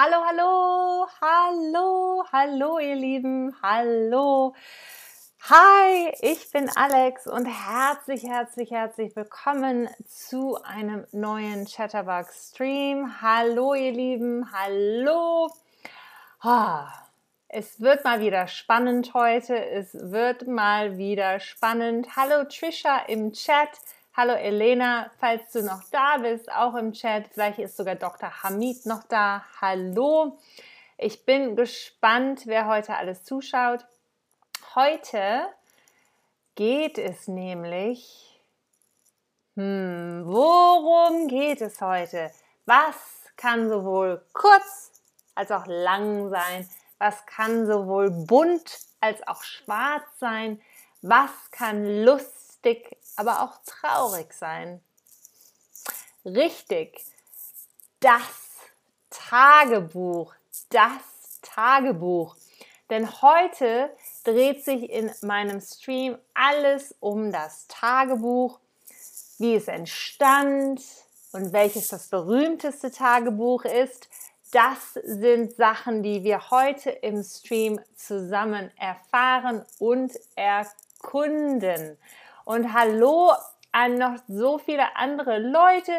Hallo, hallo, hallo, hallo, ihr Lieben, hallo. Hi, ich bin Alex und herzlich, herzlich, herzlich willkommen zu einem neuen Chatterbox Stream. Hallo, ihr Lieben, hallo. Es wird mal wieder spannend heute. Es wird mal wieder spannend. Hallo Trisha im Chat. Hallo Elena, falls du noch da bist, auch im Chat. Vielleicht ist sogar Dr. Hamid noch da. Hallo. Ich bin gespannt, wer heute alles zuschaut. Heute geht es nämlich. Hm, worum geht es heute? Was kann sowohl kurz als auch lang sein? Was kann sowohl bunt als auch schwarz sein? Was kann lustig aber auch traurig sein. Richtig, das Tagebuch, das Tagebuch. Denn heute dreht sich in meinem Stream alles um das Tagebuch, wie es entstand und welches das berühmteste Tagebuch ist. Das sind Sachen, die wir heute im Stream zusammen erfahren und erkunden. Und hallo an noch so viele andere Leute,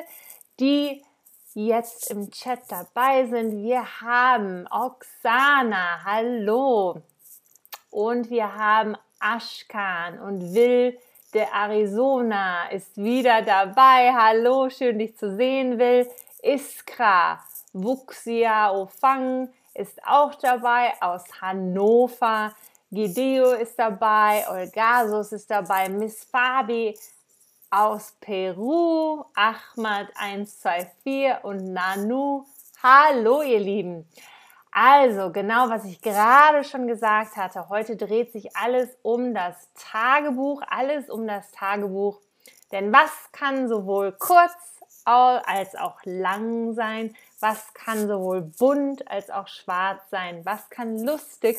die jetzt im Chat dabei sind. Wir haben Oksana, hallo. Und wir haben Ashkan und Will der Arizona ist wieder dabei. Hallo, schön dich zu sehen, Will. Iskra, Wuxia Ofang ist auch dabei aus Hannover. Gideo ist dabei, Olgasos ist dabei, Miss Fabi aus Peru, Ahmad 124 und Nanu. Hallo ihr Lieben. Also genau, was ich gerade schon gesagt hatte, heute dreht sich alles um das Tagebuch, alles um das Tagebuch. Denn was kann sowohl kurz als auch lang sein? Was kann sowohl bunt als auch schwarz sein? Was kann lustig,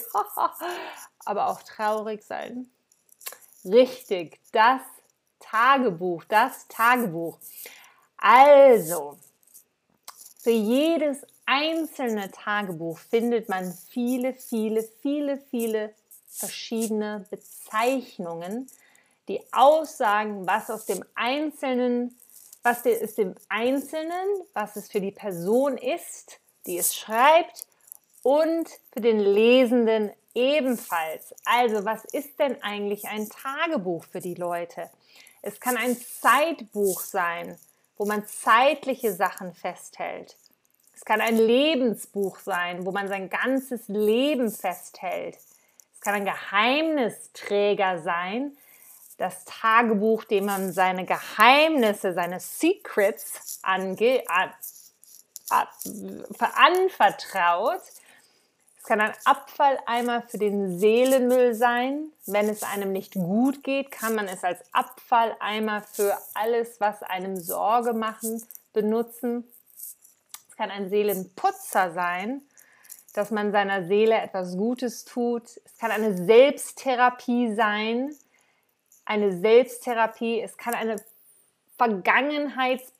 aber auch traurig sein? Richtig, das Tagebuch, das Tagebuch. Also, für jedes einzelne Tagebuch findet man viele, viele, viele, viele verschiedene Bezeichnungen, die aussagen, was aus dem einzelnen was ist dem Einzelnen, was es für die Person ist, die es schreibt und für den Lesenden ebenfalls. Also was ist denn eigentlich ein Tagebuch für die Leute? Es kann ein Zeitbuch sein, wo man zeitliche Sachen festhält. Es kann ein Lebensbuch sein, wo man sein ganzes Leben festhält. Es kann ein Geheimnisträger sein, das Tagebuch, dem man seine Geheimnisse, seine Secrets ange, an, an, anvertraut. Es kann ein Abfalleimer für den Seelenmüll sein. Wenn es einem nicht gut geht, kann man es als Abfalleimer für alles, was einem Sorge machen, benutzen. Es kann ein Seelenputzer sein, dass man seiner Seele etwas Gutes tut. Es kann eine Selbsttherapie sein, eine Selbsttherapie, es kann eine Vergangenheits...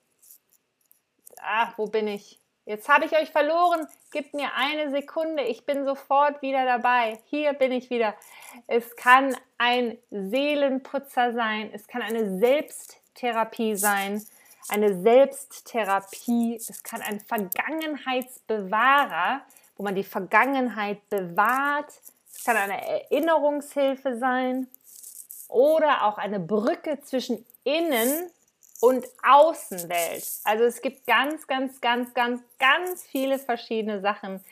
Ach, wo bin ich? Jetzt habe ich euch verloren. Gib mir eine Sekunde. Ich bin sofort wieder dabei. Hier bin ich wieder. Es kann ein Seelenputzer sein. Es kann eine Selbsttherapie sein. Eine Selbsttherapie. Es kann ein Vergangenheitsbewahrer, wo man die Vergangenheit bewahrt. Es kann eine Erinnerungshilfe sein oder auch eine Brücke zwischen Innen- und Außenwelt. Also es gibt ganz, ganz, ganz, ganz, ganz viele verschiedene Sachen,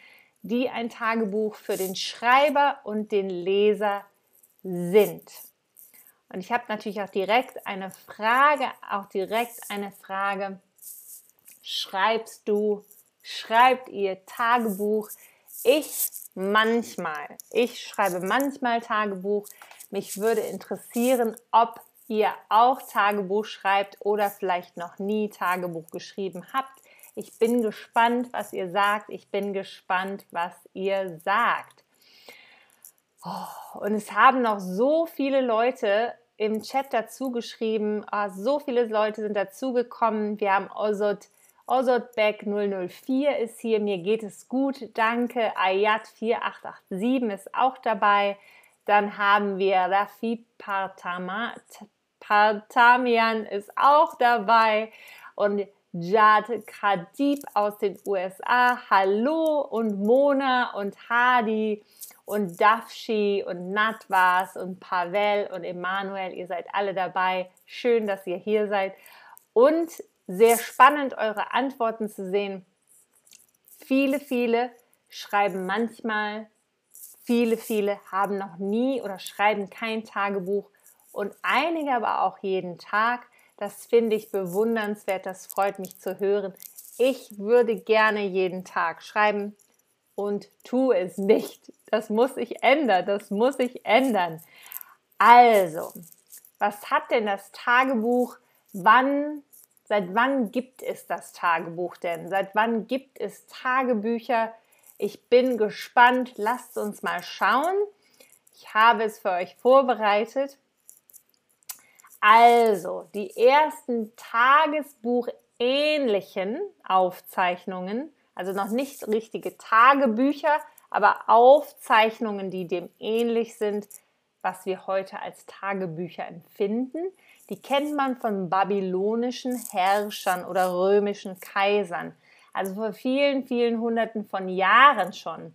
die ein Tagebuch für den Schreiber und den Leser sind. Und ich habe natürlich auch direkt eine Frage, auch direkt eine Frage. Schreibst du, schreibt ihr Tagebuch? Ich manchmal. Ich schreibe manchmal Tagebuch. Mich würde interessieren, ob ihr auch Tagebuch schreibt oder vielleicht noch nie Tagebuch geschrieben habt. Ich bin gespannt, was ihr sagt. Ich bin gespannt, was ihr sagt. Oh, und es haben noch so viele Leute im Chat dazu geschrieben. Oh, so viele Leute sind dazugekommen. Wir haben Osot, Ozotbeck 004 ist hier, mir geht es gut, danke. Ayat 4887 ist auch dabei. Dann haben wir Rafi Partamian ist auch dabei. Und Jad Khadib aus den USA, hallo und Mona und Hadi und Dafshi und Natwas und Pavel und Emanuel, ihr seid alle dabei. Schön, dass ihr hier seid. Und sehr spannend, eure Antworten zu sehen. Viele, viele schreiben manchmal, viele, viele haben noch nie oder schreiben kein Tagebuch und einige aber auch jeden Tag. Das finde ich bewundernswert, das freut mich zu hören. Ich würde gerne jeden Tag schreiben und tue es nicht. Das muss ich ändern, das muss ich ändern. Also, was hat denn das Tagebuch? Wann Seit wann gibt es das Tagebuch denn? Seit wann gibt es Tagebücher? Ich bin gespannt. Lasst uns mal schauen. Ich habe es für euch vorbereitet. Also, die ersten Tagesbuchähnlichen Aufzeichnungen, also noch nicht richtige Tagebücher, aber Aufzeichnungen, die dem ähnlich sind, was wir heute als Tagebücher empfinden, die kennt man von babylonischen Herrschern oder römischen Kaisern. Also vor vielen, vielen Hunderten von Jahren schon.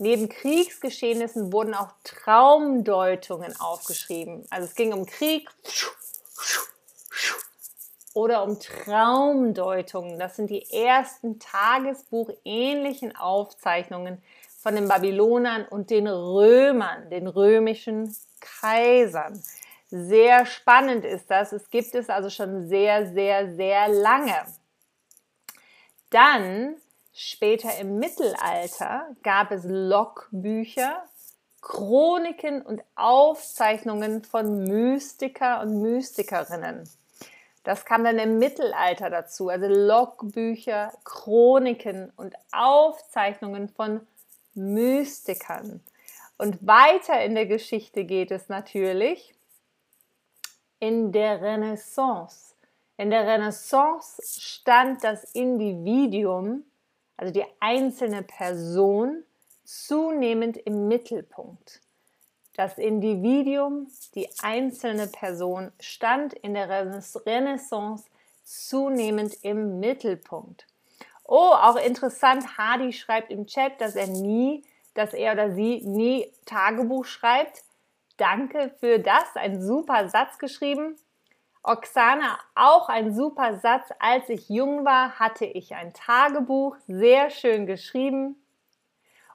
Neben Kriegsgeschehnissen wurden auch Traumdeutungen aufgeschrieben. Also es ging um Krieg oder um Traumdeutungen. Das sind die ersten tagesbuchähnlichen Aufzeichnungen von den Babylonern und den Römern, den römischen Kaisern. Sehr spannend ist das. Es gibt es also schon sehr, sehr, sehr lange. Dann später im Mittelalter gab es Logbücher, Chroniken und Aufzeichnungen von Mystiker und Mystikerinnen. Das kam dann im Mittelalter dazu, also Logbücher, Chroniken und Aufzeichnungen von Mystikern. Und weiter in der Geschichte geht es natürlich in der Renaissance. In der Renaissance stand das Individuum, also die einzelne Person, zunehmend im Mittelpunkt. Das Individuum, die einzelne Person, stand in der Renaissance zunehmend im Mittelpunkt. Oh, auch interessant, Hardy schreibt im Chat, dass er nie, dass er oder sie nie Tagebuch schreibt, Danke für das. Ein super Satz geschrieben. Oksana, auch ein super Satz. Als ich jung war, hatte ich ein Tagebuch. Sehr schön geschrieben.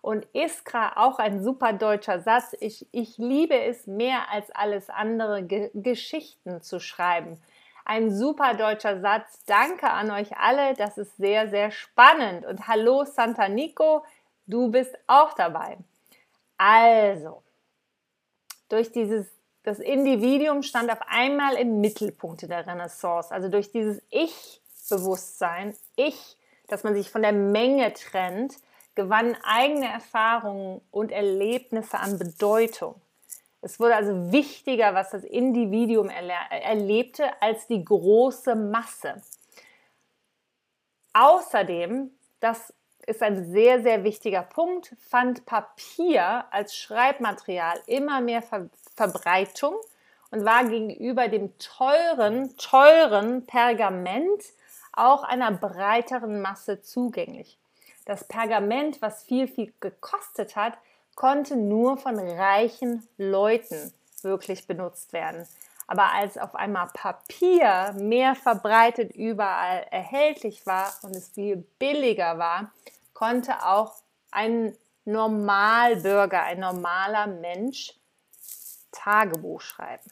Und Iskra, auch ein super deutscher Satz. Ich, ich liebe es mehr als alles andere, Ge Geschichten zu schreiben. Ein super deutscher Satz. Danke an euch alle. Das ist sehr, sehr spannend. Und hallo Santa Nico, du bist auch dabei. Also, durch dieses, das Individuum stand auf einmal im Mittelpunkt der Renaissance. Also durch dieses Ich-Bewusstsein, Ich, dass man sich von der Menge trennt, gewannen eigene Erfahrungen und Erlebnisse an Bedeutung. Es wurde also wichtiger, was das Individuum erlebte, als die große Masse. Außerdem, das ist ein sehr, sehr wichtiger Punkt, fand Papier als Schreibmaterial immer mehr Ver Verbreitung und war gegenüber dem teuren, teuren Pergament auch einer breiteren Masse zugänglich. Das Pergament, was viel, viel gekostet hat, konnte nur von reichen Leuten wirklich benutzt werden. Aber als auf einmal Papier mehr verbreitet überall erhältlich war und es viel billiger war, konnte auch ein Normalbürger, ein normaler Mensch Tagebuch schreiben.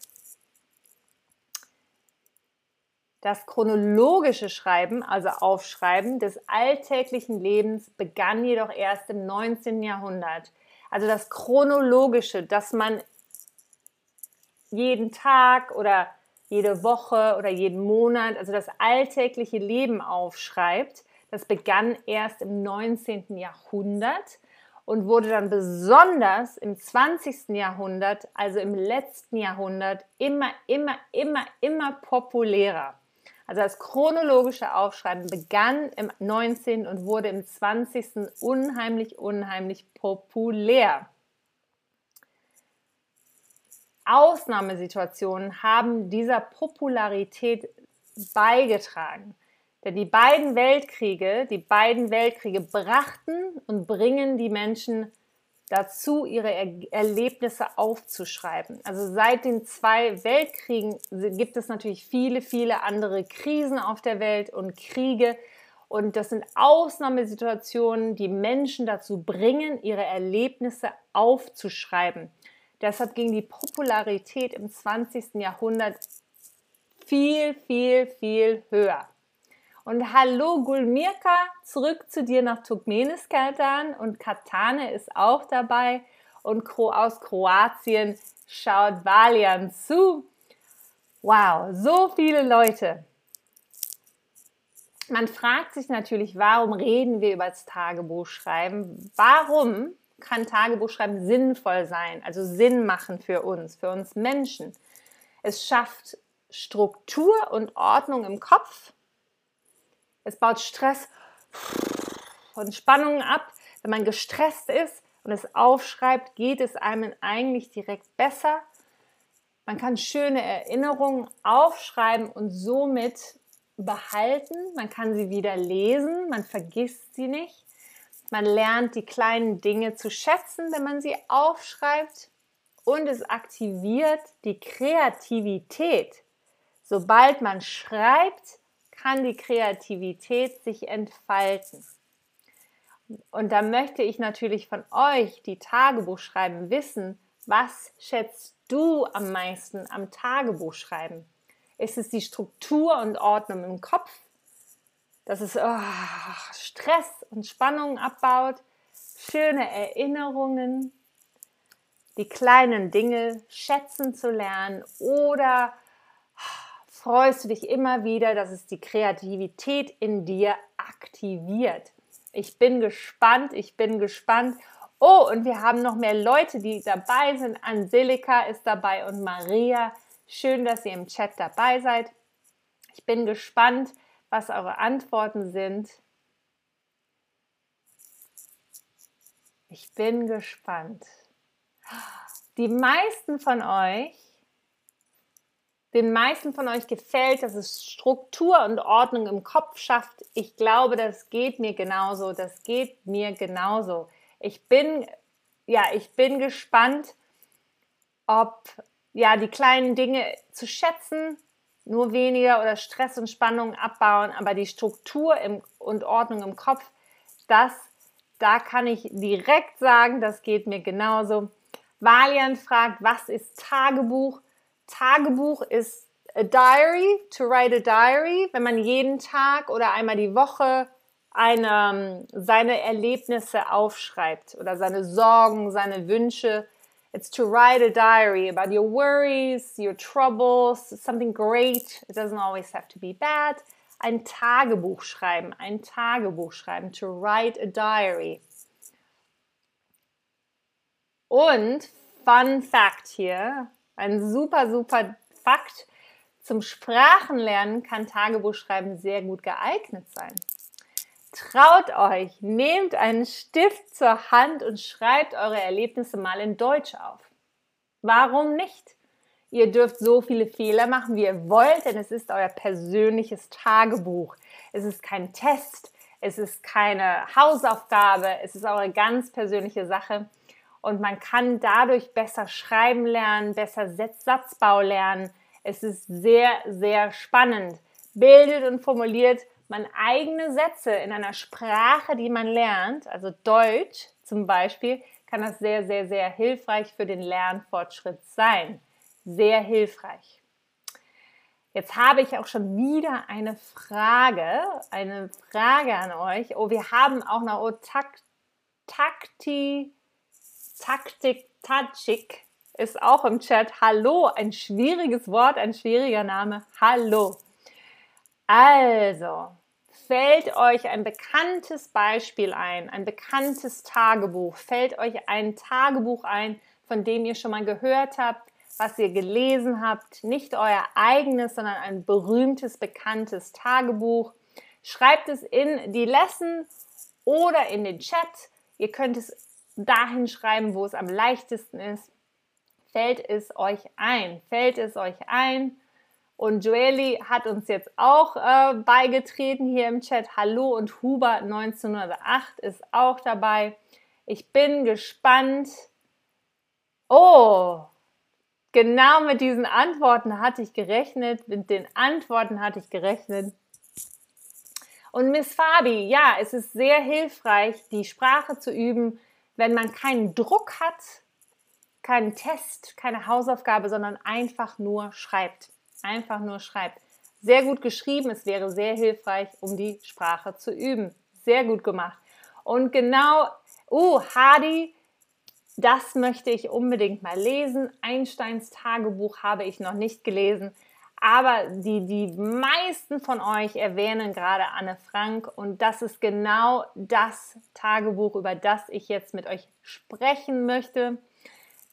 Das chronologische Schreiben, also Aufschreiben des alltäglichen Lebens, begann jedoch erst im 19. Jahrhundert. Also das chronologische, dass man jeden Tag oder jede Woche oder jeden Monat, also das alltägliche Leben aufschreibt, das begann erst im 19. Jahrhundert und wurde dann besonders im 20. Jahrhundert, also im letzten Jahrhundert, immer, immer, immer, immer populärer. Also das chronologische Aufschreiben begann im 19. und wurde im 20. unheimlich, unheimlich populär. Ausnahmesituationen haben dieser Popularität beigetragen. Denn die beiden Weltkriege, die beiden Weltkriege brachten und bringen die Menschen dazu, ihre er Erlebnisse aufzuschreiben. Also seit den zwei Weltkriegen gibt es natürlich viele, viele andere Krisen auf der Welt und Kriege. Und das sind Ausnahmesituationen, die Menschen dazu bringen, ihre Erlebnisse aufzuschreiben. Deshalb ging die Popularität im 20. Jahrhundert viel, viel, viel höher. Und hallo Gulmirka, zurück zu dir nach Turkmenistan und Katane ist auch dabei und aus Kroatien schaut Valian zu. Wow, so viele Leute. Man fragt sich natürlich, warum reden wir über das Tagebuchschreiben? Warum kann Tagebuchschreiben sinnvoll sein, also Sinn machen für uns, für uns Menschen? Es schafft Struktur und Ordnung im Kopf es baut Stress und Spannungen ab. Wenn man gestresst ist und es aufschreibt, geht es einem eigentlich direkt besser. Man kann schöne Erinnerungen aufschreiben und somit behalten. Man kann sie wieder lesen, man vergisst sie nicht. Man lernt die kleinen Dinge zu schätzen, wenn man sie aufschreibt. Und es aktiviert die Kreativität. Sobald man schreibt, kann die Kreativität sich entfalten. Und da möchte ich natürlich von euch, die Tagebuch schreiben, wissen, was schätzt du am meisten am Tagebuch schreiben? Ist es die Struktur und Ordnung im Kopf, dass es oh, Stress und Spannung abbaut, schöne Erinnerungen, die kleinen Dinge schätzen zu lernen oder freust du dich immer wieder, dass es die Kreativität in dir aktiviert. Ich bin gespannt, ich bin gespannt. Oh, und wir haben noch mehr Leute, die dabei sind. Angelika ist dabei und Maria. Schön, dass ihr im Chat dabei seid. Ich bin gespannt, was eure Antworten sind. Ich bin gespannt. Die meisten von euch den meisten von euch gefällt, dass es Struktur und Ordnung im Kopf schafft. Ich glaube, das geht mir genauso. Das geht mir genauso. Ich bin, ja, ich bin gespannt, ob ja die kleinen Dinge zu schätzen, nur weniger oder Stress und Spannung abbauen, aber die Struktur im, und Ordnung im Kopf, das, da kann ich direkt sagen, das geht mir genauso. Valian fragt, was ist Tagebuch? Tagebuch ist a diary, to write a diary, wenn man jeden Tag oder einmal die Woche eine, seine Erlebnisse aufschreibt oder seine Sorgen, seine Wünsche. It's to write a diary about your worries, your troubles, something great. It doesn't always have to be bad. Ein Tagebuch schreiben, ein Tagebuch schreiben, to write a diary. Und Fun Fact hier, ein super, super Fakt. Zum Sprachenlernen kann Tagebuchschreiben sehr gut geeignet sein. Traut euch, nehmt einen Stift zur Hand und schreibt eure Erlebnisse mal in Deutsch auf. Warum nicht? Ihr dürft so viele Fehler machen, wie ihr wollt, denn es ist euer persönliches Tagebuch. Es ist kein Test, es ist keine Hausaufgabe, es ist eure ganz persönliche Sache und man kann dadurch besser schreiben lernen, besser Satzbau lernen. Es ist sehr, sehr spannend. Bildet und formuliert man eigene Sätze in einer Sprache, die man lernt, also Deutsch zum Beispiel, kann das sehr, sehr, sehr hilfreich für den Lernfortschritt sein. Sehr hilfreich. Jetzt habe ich auch schon wieder eine Frage, eine Frage an euch. Oh, wir haben auch noch oh, Takt, Takti, Taktik Tatschik ist auch im Chat. Hallo, ein schwieriges Wort, ein schwieriger Name. Hallo. Also, fällt euch ein bekanntes Beispiel ein, ein bekanntes Tagebuch? Fällt euch ein Tagebuch ein, von dem ihr schon mal gehört habt, was ihr gelesen habt, nicht euer eigenes, sondern ein berühmtes, bekanntes Tagebuch. Schreibt es in die Lesson oder in den Chat. Ihr könnt es dahin schreiben, wo es am leichtesten ist. Fällt es euch ein? Fällt es euch ein? Und Joeli hat uns jetzt auch äh, beigetreten hier im Chat. Hallo und Huber 1908 ist auch dabei. Ich bin gespannt. Oh, genau mit diesen Antworten hatte ich gerechnet. Mit den Antworten hatte ich gerechnet. Und Miss Fabi, ja, es ist sehr hilfreich, die Sprache zu üben, wenn man keinen Druck hat, keinen Test, keine Hausaufgabe, sondern einfach nur schreibt. Einfach nur schreibt. Sehr gut geschrieben, es wäre sehr hilfreich, um die Sprache zu üben. Sehr gut gemacht. Und genau, oh, Hadi, das möchte ich unbedingt mal lesen. Einsteins Tagebuch habe ich noch nicht gelesen. Aber die, die meisten von euch erwähnen gerade Anne Frank und das ist genau das Tagebuch, über das ich jetzt mit euch sprechen möchte.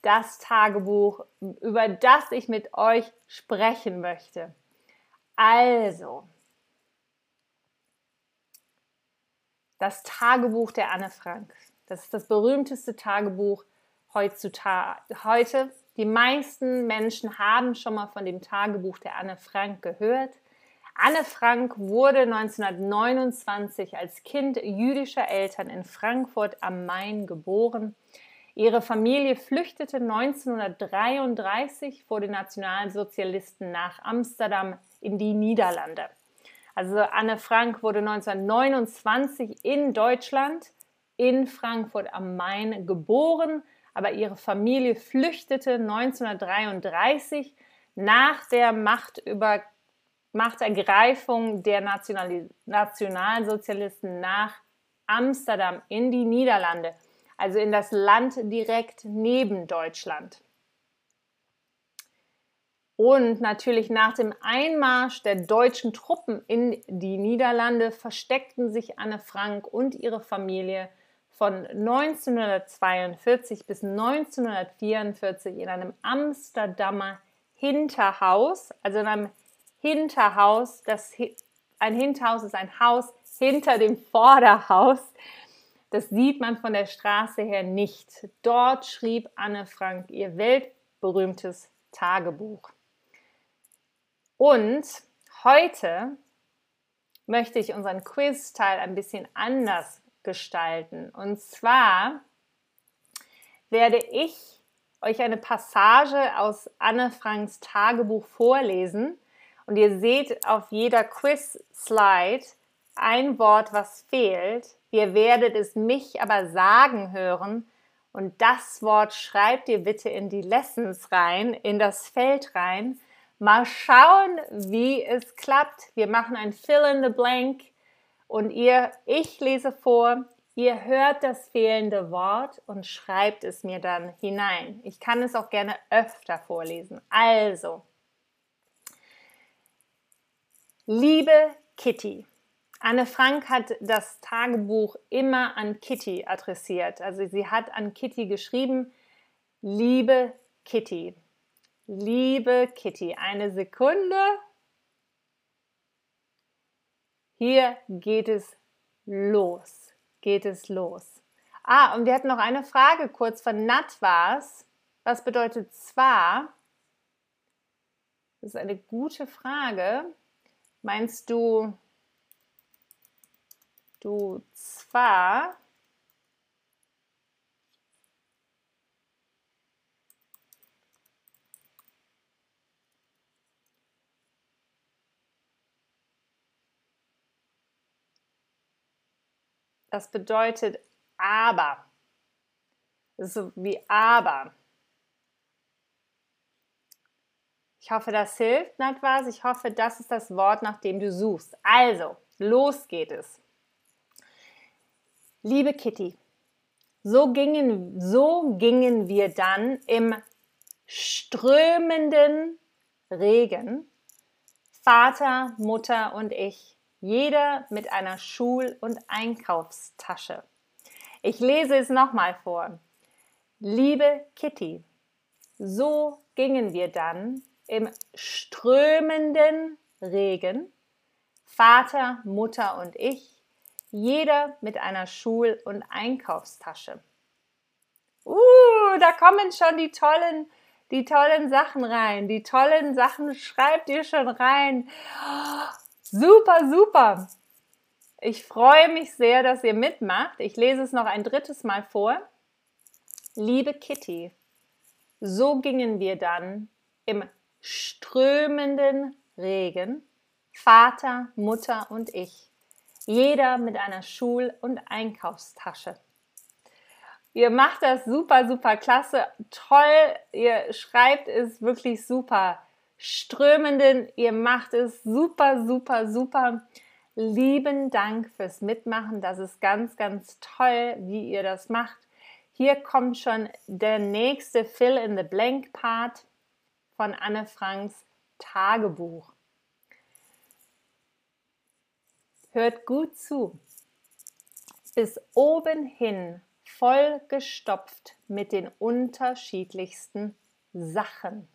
Das Tagebuch, über das ich mit euch sprechen möchte. Also, das Tagebuch der Anne Frank. Das ist das berühmteste Tagebuch heutzutage, heute die meisten Menschen haben schon mal von dem Tagebuch der Anne Frank gehört. Anne Frank wurde 1929 als Kind jüdischer Eltern in Frankfurt am Main geboren. Ihre Familie flüchtete 1933 vor den Nationalsozialisten nach Amsterdam in die Niederlande. Also Anne Frank wurde 1929 in Deutschland in Frankfurt am Main geboren, aber ihre Familie flüchtete 1933 nach der Machtüber Machtergreifung der National Nationalsozialisten nach Amsterdam in die Niederlande, also in das Land direkt neben Deutschland. Und natürlich nach dem Einmarsch der deutschen Truppen in die Niederlande versteckten sich Anne Frank und ihre Familie von 1942 bis 1944 in einem Amsterdamer Hinterhaus, also in einem Hinterhaus, das ein Hinterhaus ist ein Haus hinter dem Vorderhaus. Das sieht man von der Straße her nicht. Dort schrieb Anne Frank ihr weltberühmtes Tagebuch. Und heute möchte ich unseren Quiz-Teil ein bisschen anders gestalten. Und zwar werde ich euch eine Passage aus Anne Franks Tagebuch vorlesen. Und ihr seht auf jeder Quiz-Slide ein Wort, was fehlt. Ihr werdet es mich aber sagen hören. Und das Wort schreibt ihr bitte in die Lessons rein, in das Feld rein. Mal schauen, wie es klappt. Wir machen ein Fill in the Blank und ihr, ich lese vor, ihr hört das fehlende Wort und schreibt es mir dann hinein. Ich kann es auch gerne öfter vorlesen. Also, liebe Kitty, Anne Frank hat das Tagebuch immer an Kitty adressiert. Also sie hat an Kitty geschrieben, liebe Kitty, liebe Kitty, eine Sekunde hier geht es los. Geht es los. Ah, und wir hatten noch eine Frage kurz von Natwas. Was bedeutet zwar? Das ist eine gute Frage. Meinst du, du zwar? Das bedeutet aber. So wie aber. Ich hoffe, das hilft, Natwas. Ich hoffe, das ist das Wort, nach dem du suchst. Also, los geht es. Liebe Kitty, so gingen, so gingen wir dann im strömenden Regen, Vater, Mutter und ich, jeder mit einer Schul- und Einkaufstasche. Ich lese es nochmal vor. Liebe Kitty, So gingen wir dann im strömenden Regen, Vater, Mutter und ich, jeder mit einer Schul- und Einkaufstasche. Uh, da kommen schon die tollen, die tollen Sachen rein. Die tollen Sachen schreibt ihr schon rein. Super, super. Ich freue mich sehr, dass ihr mitmacht. Ich lese es noch ein drittes Mal vor. Liebe Kitty, so gingen wir dann im strömenden Regen, Vater, Mutter und ich, jeder mit einer Schul- und Einkaufstasche. Ihr macht das super, super klasse, toll, ihr schreibt es wirklich super strömenden. Ihr macht es super, super, super. Lieben Dank fürs Mitmachen. Das ist ganz, ganz toll, wie ihr das macht. Hier kommt schon der nächste Fill in the Blank Part von Anne Franks Tagebuch. Hört gut zu. Bis oben hin vollgestopft mit den unterschiedlichsten Sachen.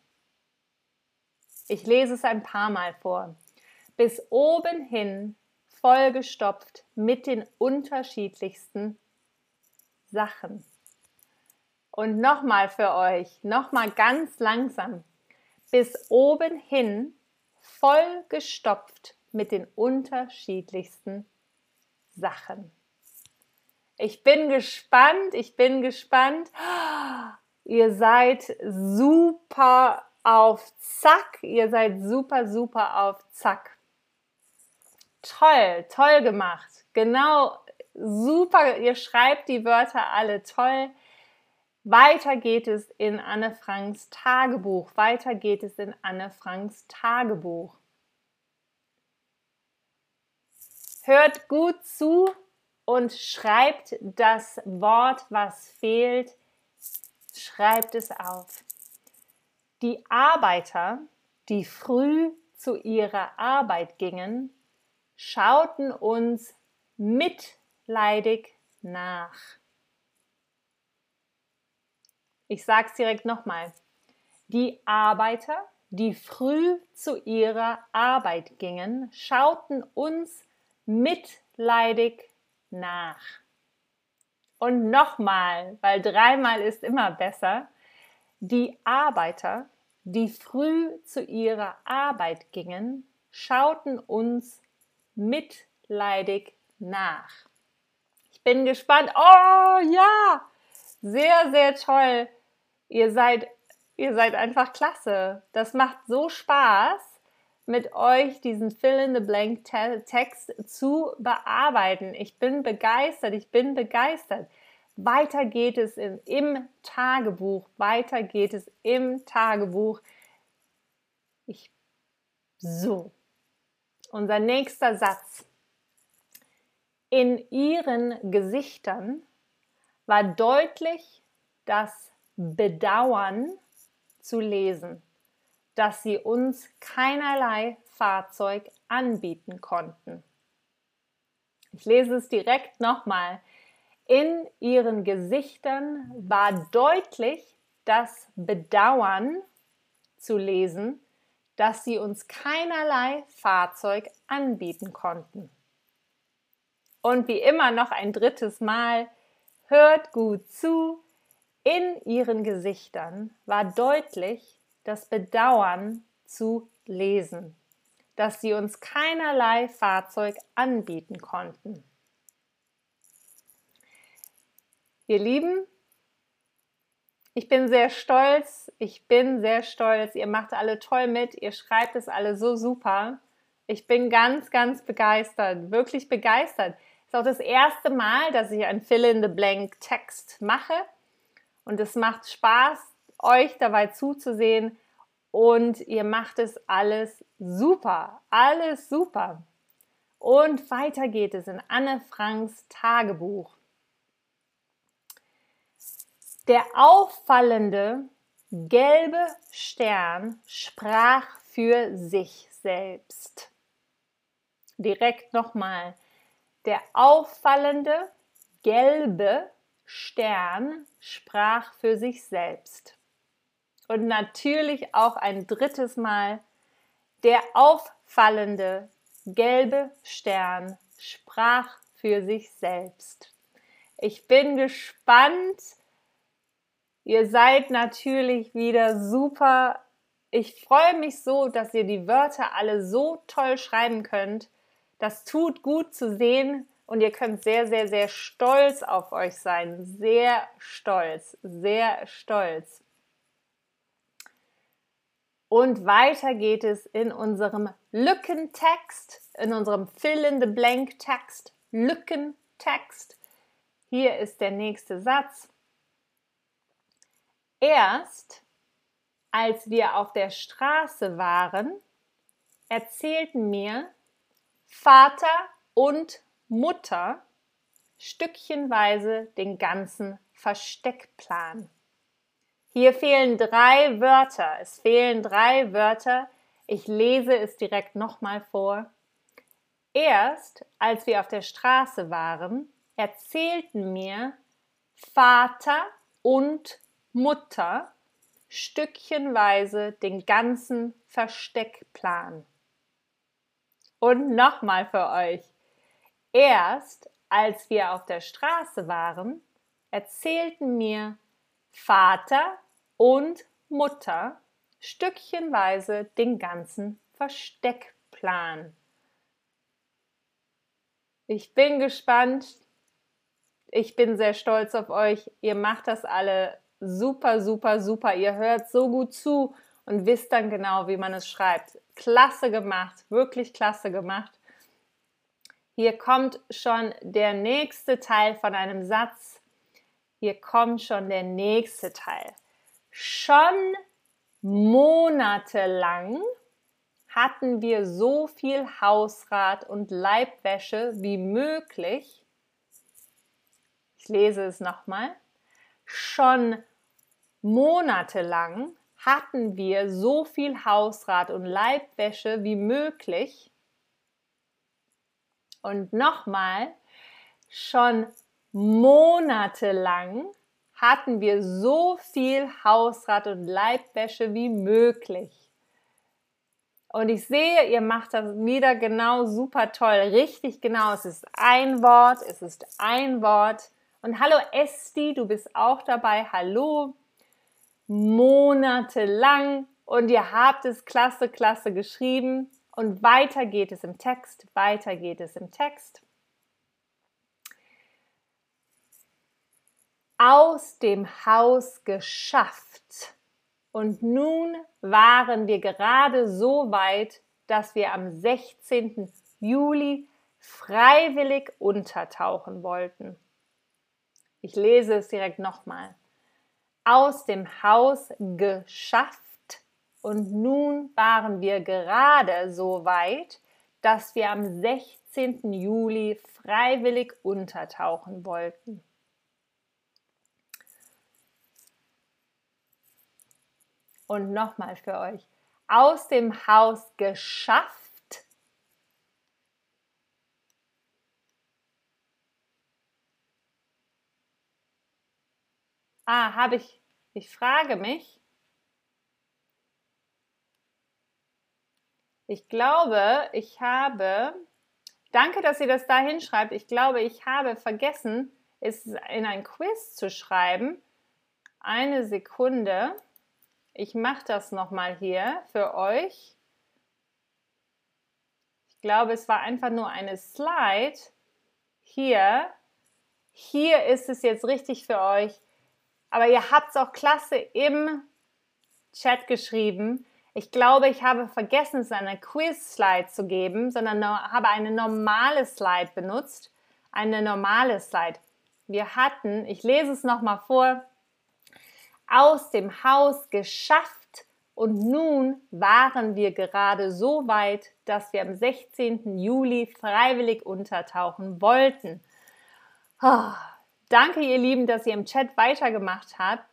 Ich lese es ein paar Mal vor. Bis oben hin vollgestopft mit den unterschiedlichsten Sachen. Und nochmal für euch, nochmal ganz langsam. Bis oben hin vollgestopft mit den unterschiedlichsten Sachen. Ich bin gespannt, ich bin gespannt. Ihr seid super auf Zack. Ihr seid super, super auf Zack. Toll, toll gemacht. Genau, super. Ihr schreibt die Wörter alle toll. Weiter geht es in Anne Franks Tagebuch. Weiter geht es in Anne Franks Tagebuch. Hört gut zu und schreibt das Wort, was fehlt, schreibt es auf. Die Arbeiter, die früh zu ihrer Arbeit gingen, schauten uns mitleidig nach. Ich sage es direkt nochmal. Die Arbeiter, die früh zu ihrer Arbeit gingen, schauten uns mitleidig nach. Und nochmal, weil dreimal ist immer besser. Die Arbeiter, die früh zu ihrer Arbeit gingen, schauten uns mitleidig nach. Ich bin gespannt. Oh ja, sehr, sehr toll. Ihr seid, ihr seid einfach klasse. Das macht so Spaß, mit euch diesen Fill in the Blank Text zu bearbeiten. Ich bin begeistert. Ich bin begeistert. Weiter geht es in, im Tagebuch. Weiter geht es im Tagebuch. Ich, so. Unser nächster Satz. In ihren Gesichtern war deutlich das Bedauern zu lesen, dass sie uns keinerlei Fahrzeug anbieten konnten. Ich lese es direkt nochmal. In ihren Gesichtern war deutlich das Bedauern zu lesen, dass sie uns keinerlei Fahrzeug anbieten konnten. Und wie immer noch ein drittes Mal, hört gut zu, in ihren Gesichtern war deutlich das Bedauern zu lesen, dass sie uns keinerlei Fahrzeug anbieten konnten. Ihr Lieben, ich bin sehr stolz, ich bin sehr stolz. Ihr macht alle toll mit, ihr schreibt es alle so super. Ich bin ganz, ganz begeistert, wirklich begeistert. Es ist auch das erste Mal, dass ich ein Fill-in-the-Blank-Text mache. Und es macht Spaß, euch dabei zuzusehen. Und ihr macht es alles super, alles super. Und weiter geht es in Anne Franks Tagebuch. Der auffallende gelbe Stern sprach für sich selbst. Direkt nochmal. Der auffallende gelbe Stern sprach für sich selbst. Und natürlich auch ein drittes Mal der auffallende gelbe Stern sprach für sich selbst. Ich bin gespannt. Ihr seid natürlich wieder super. Ich freue mich so, dass ihr die Wörter alle so toll schreiben könnt. Das tut gut zu sehen und ihr könnt sehr, sehr, sehr stolz auf euch sein. Sehr stolz, sehr stolz. Und weiter geht es in unserem Lückentext, in unserem Fill-in-the-Blank-Text, Lückentext. Hier ist der nächste Satz. Erst als wir auf der Straße waren, erzählten mir Vater und Mutter stückchenweise den ganzen Versteckplan. Hier fehlen drei Wörter. Es fehlen drei Wörter. Ich lese es direkt nochmal vor. Erst als wir auf der Straße waren, erzählten mir Vater und Mutter stückchenweise den ganzen Versteckplan. Und nochmal für euch. Erst als wir auf der Straße waren, erzählten mir Vater und Mutter stückchenweise den ganzen Versteckplan. Ich bin gespannt. Ich bin sehr stolz auf euch. Ihr macht das alle super, super, super. Ihr hört so gut zu und wisst dann genau, wie man es schreibt. Klasse gemacht, wirklich klasse gemacht. Hier kommt schon der nächste Teil von einem Satz. Hier kommt schon der nächste Teil. Schon monatelang hatten wir so viel Hausrat und Leibwäsche wie möglich. Ich lese es nochmal. Schon monatelang hatten wir so viel Hausrat und Leibwäsche wie möglich und nochmal, schon monatelang hatten wir so viel Hausrat und Leibwäsche wie möglich. Und ich sehe, ihr macht das wieder genau super toll, richtig genau. Es ist ein Wort, es ist ein Wort. Und hallo Esti, du bist auch dabei. Hallo. Monatelang. Und ihr habt es klasse, klasse geschrieben. Und weiter geht es im Text, weiter geht es im Text. Aus dem Haus geschafft. Und nun waren wir gerade so weit, dass wir am 16. Juli freiwillig untertauchen wollten. Ich lese es direkt nochmal. Aus dem Haus geschafft und nun waren wir gerade so weit, dass wir am 16. Juli freiwillig untertauchen wollten. Und nochmal für euch. Aus dem Haus geschafft. Ah, habe ich, ich frage mich, Ich glaube, ich habe, danke, dass ihr das da hinschreibt. Ich glaube, ich habe vergessen, es in ein Quiz zu schreiben. Eine Sekunde. Ich mache das nochmal hier für euch. Ich glaube, es war einfach nur eine Slide. Hier. Hier ist es jetzt richtig für euch. Aber ihr habt es auch klasse im Chat geschrieben. Ich glaube, ich habe vergessen, es eine Quiz-Slide zu geben, sondern habe eine normale Slide benutzt. Eine normale Slide. Wir hatten, ich lese es nochmal vor, aus dem Haus geschafft und nun waren wir gerade so weit, dass wir am 16. Juli freiwillig untertauchen wollten. Oh, danke, ihr Lieben, dass ihr im Chat weitergemacht habt.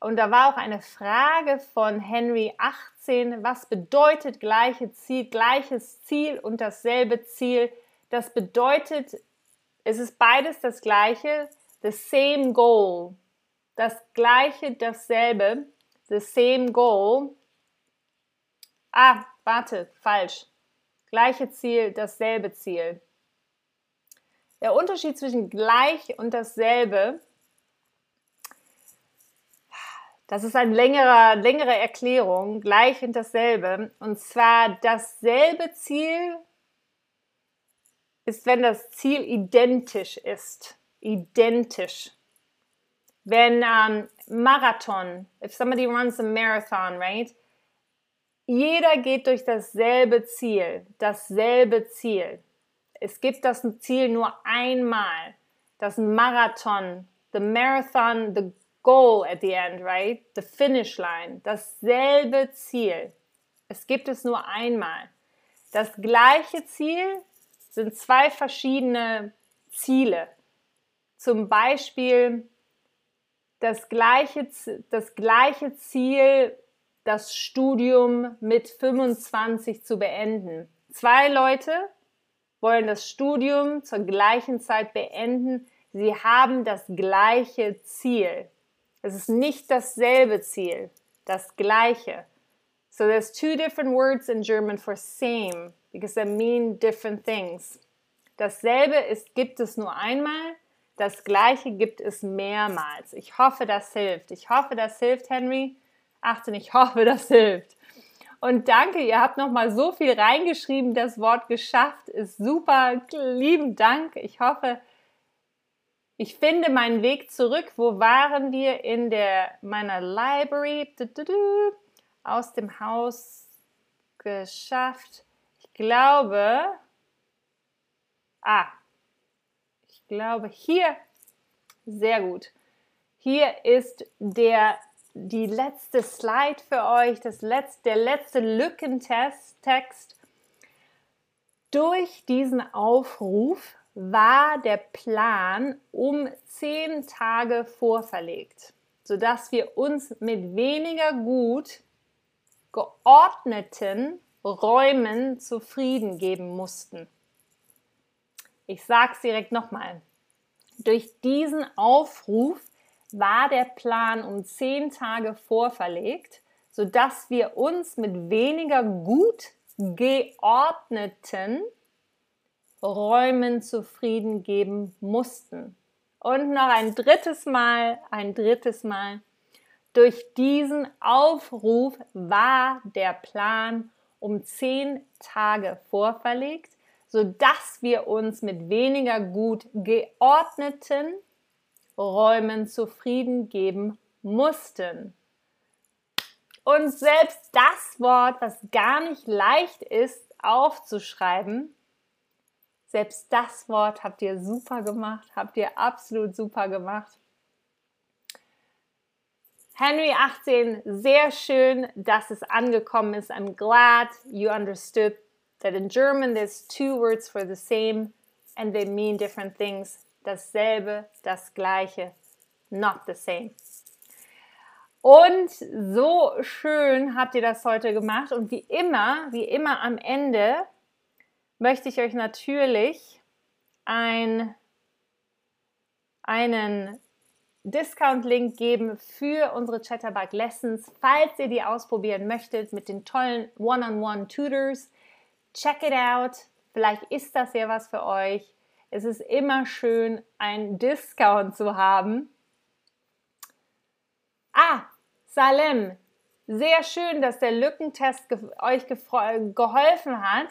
Und da war auch eine Frage von Henry 18, was bedeutet gleiche Ziel, gleiches Ziel und dasselbe Ziel? Das bedeutet, es ist beides das gleiche, the same goal, das gleiche, dasselbe. the same goal. Ah, warte, falsch. Gleiche Ziel, dasselbe Ziel. Der Unterschied zwischen gleich und dasselbe, das ist eine längere, längere Erklärung, gleich und dasselbe. Und zwar dasselbe Ziel ist, wenn das Ziel identisch ist. Identisch. Wenn um, Marathon, if somebody runs a marathon, right? Jeder geht durch dasselbe Ziel, dasselbe Ziel. Es gibt das Ziel nur einmal. Das Marathon, the marathon, the goal at the end, right? The finish line, dasselbe Ziel. Es gibt es nur einmal. Das gleiche Ziel sind zwei verschiedene Ziele. Zum Beispiel das gleiche, das gleiche Ziel, das Studium mit 25 zu beenden. Zwei Leute wollen das Studium zur gleichen Zeit beenden. Sie haben das gleiche Ziel. Es ist nicht dasselbe Ziel, das gleiche. So there's two different words in German for same because they mean different things. Dasselbe ist, gibt es nur einmal, das gleiche gibt es mehrmals. Ich hoffe, das hilft. Ich hoffe, das hilft, Henry. Achtung, ich hoffe, das hilft. Und danke, ihr habt noch mal so viel reingeschrieben. Das Wort geschafft ist super. Lieben Dank. Ich hoffe, ich finde meinen Weg zurück. Wo waren wir in der meiner Library? Aus dem Haus geschafft. Ich glaube, ah, ich glaube hier, sehr gut. Hier ist der die letzte Slide für euch, das letzte, der letzte Lückentext. Durch diesen Aufruf war der Plan um zehn Tage vorverlegt, sodass wir uns mit weniger gut geordneten Räumen zufrieden geben mussten. Ich sage es direkt nochmal. Durch diesen Aufruf war der Plan um zehn Tage vorverlegt, sodass wir uns mit weniger gut geordneten Räumen zufrieden geben mussten. Und noch ein drittes Mal, ein drittes Mal. Durch diesen Aufruf war der Plan um zehn Tage vorverlegt, sodass wir uns mit weniger gut geordneten Räumen zufrieden geben mussten. Und selbst das Wort, was gar nicht leicht ist aufzuschreiben, selbst das Wort habt ihr super gemacht, habt ihr absolut super gemacht. Henry 18, sehr schön, dass es angekommen ist. I'm glad you understood that in German there's two words for the same and they mean different things dasselbe, das gleiche, not the same. Und so schön habt ihr das heute gemacht. Und wie immer, wie immer am Ende möchte ich euch natürlich ein, einen Discount-Link geben für unsere Chatterbug Lessons, falls ihr die ausprobieren möchtet mit den tollen One-on-One-Tutors. Check it out. Vielleicht ist das ja was für euch. Es ist immer schön, einen Discount zu haben. Ah, Salem, sehr schön, dass der Lückentest ge euch geholfen hat.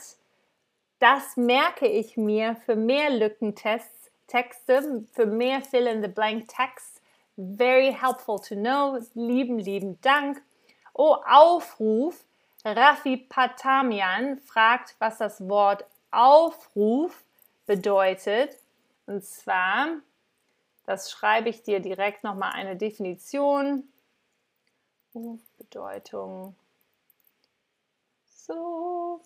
Das merke ich mir für mehr Lückentests, Texte, für mehr Fill-in-the-Blank Text. Very helpful to know. Lieben, lieben Dank. Oh, Aufruf. Rafi Patamian fragt, was das Wort Aufruf bedeutet. Und zwar, das schreibe ich dir direkt nochmal eine Definition. Bedeutung. So.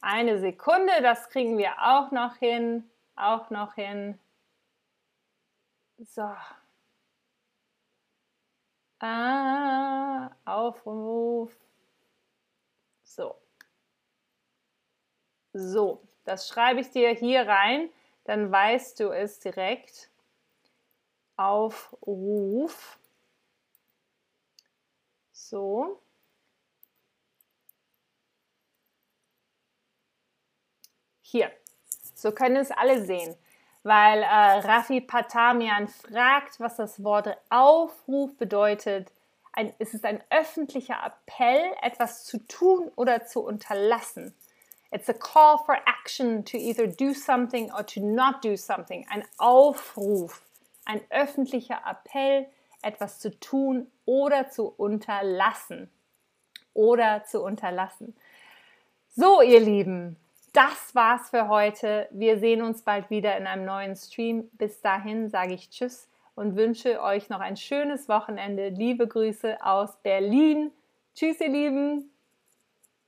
Eine Sekunde, das kriegen wir auch noch hin. Auch noch hin. So. Ah, Aufruf. So. So. Das schreibe ich dir hier rein, dann weißt du es direkt. Aufruf. So. Hier. So können es alle sehen, weil äh, Rafi Patamian fragt, was das Wort Aufruf bedeutet. Ein, es ist ein öffentlicher Appell, etwas zu tun oder zu unterlassen. It's a call for action to either do something or to not do something. Ein Aufruf, ein öffentlicher Appell, etwas zu tun oder zu unterlassen. Oder zu unterlassen. So, ihr Lieben, das war's für heute. Wir sehen uns bald wieder in einem neuen Stream. Bis dahin sage ich Tschüss und wünsche euch noch ein schönes Wochenende. Liebe Grüße aus Berlin. Tschüss, ihr Lieben.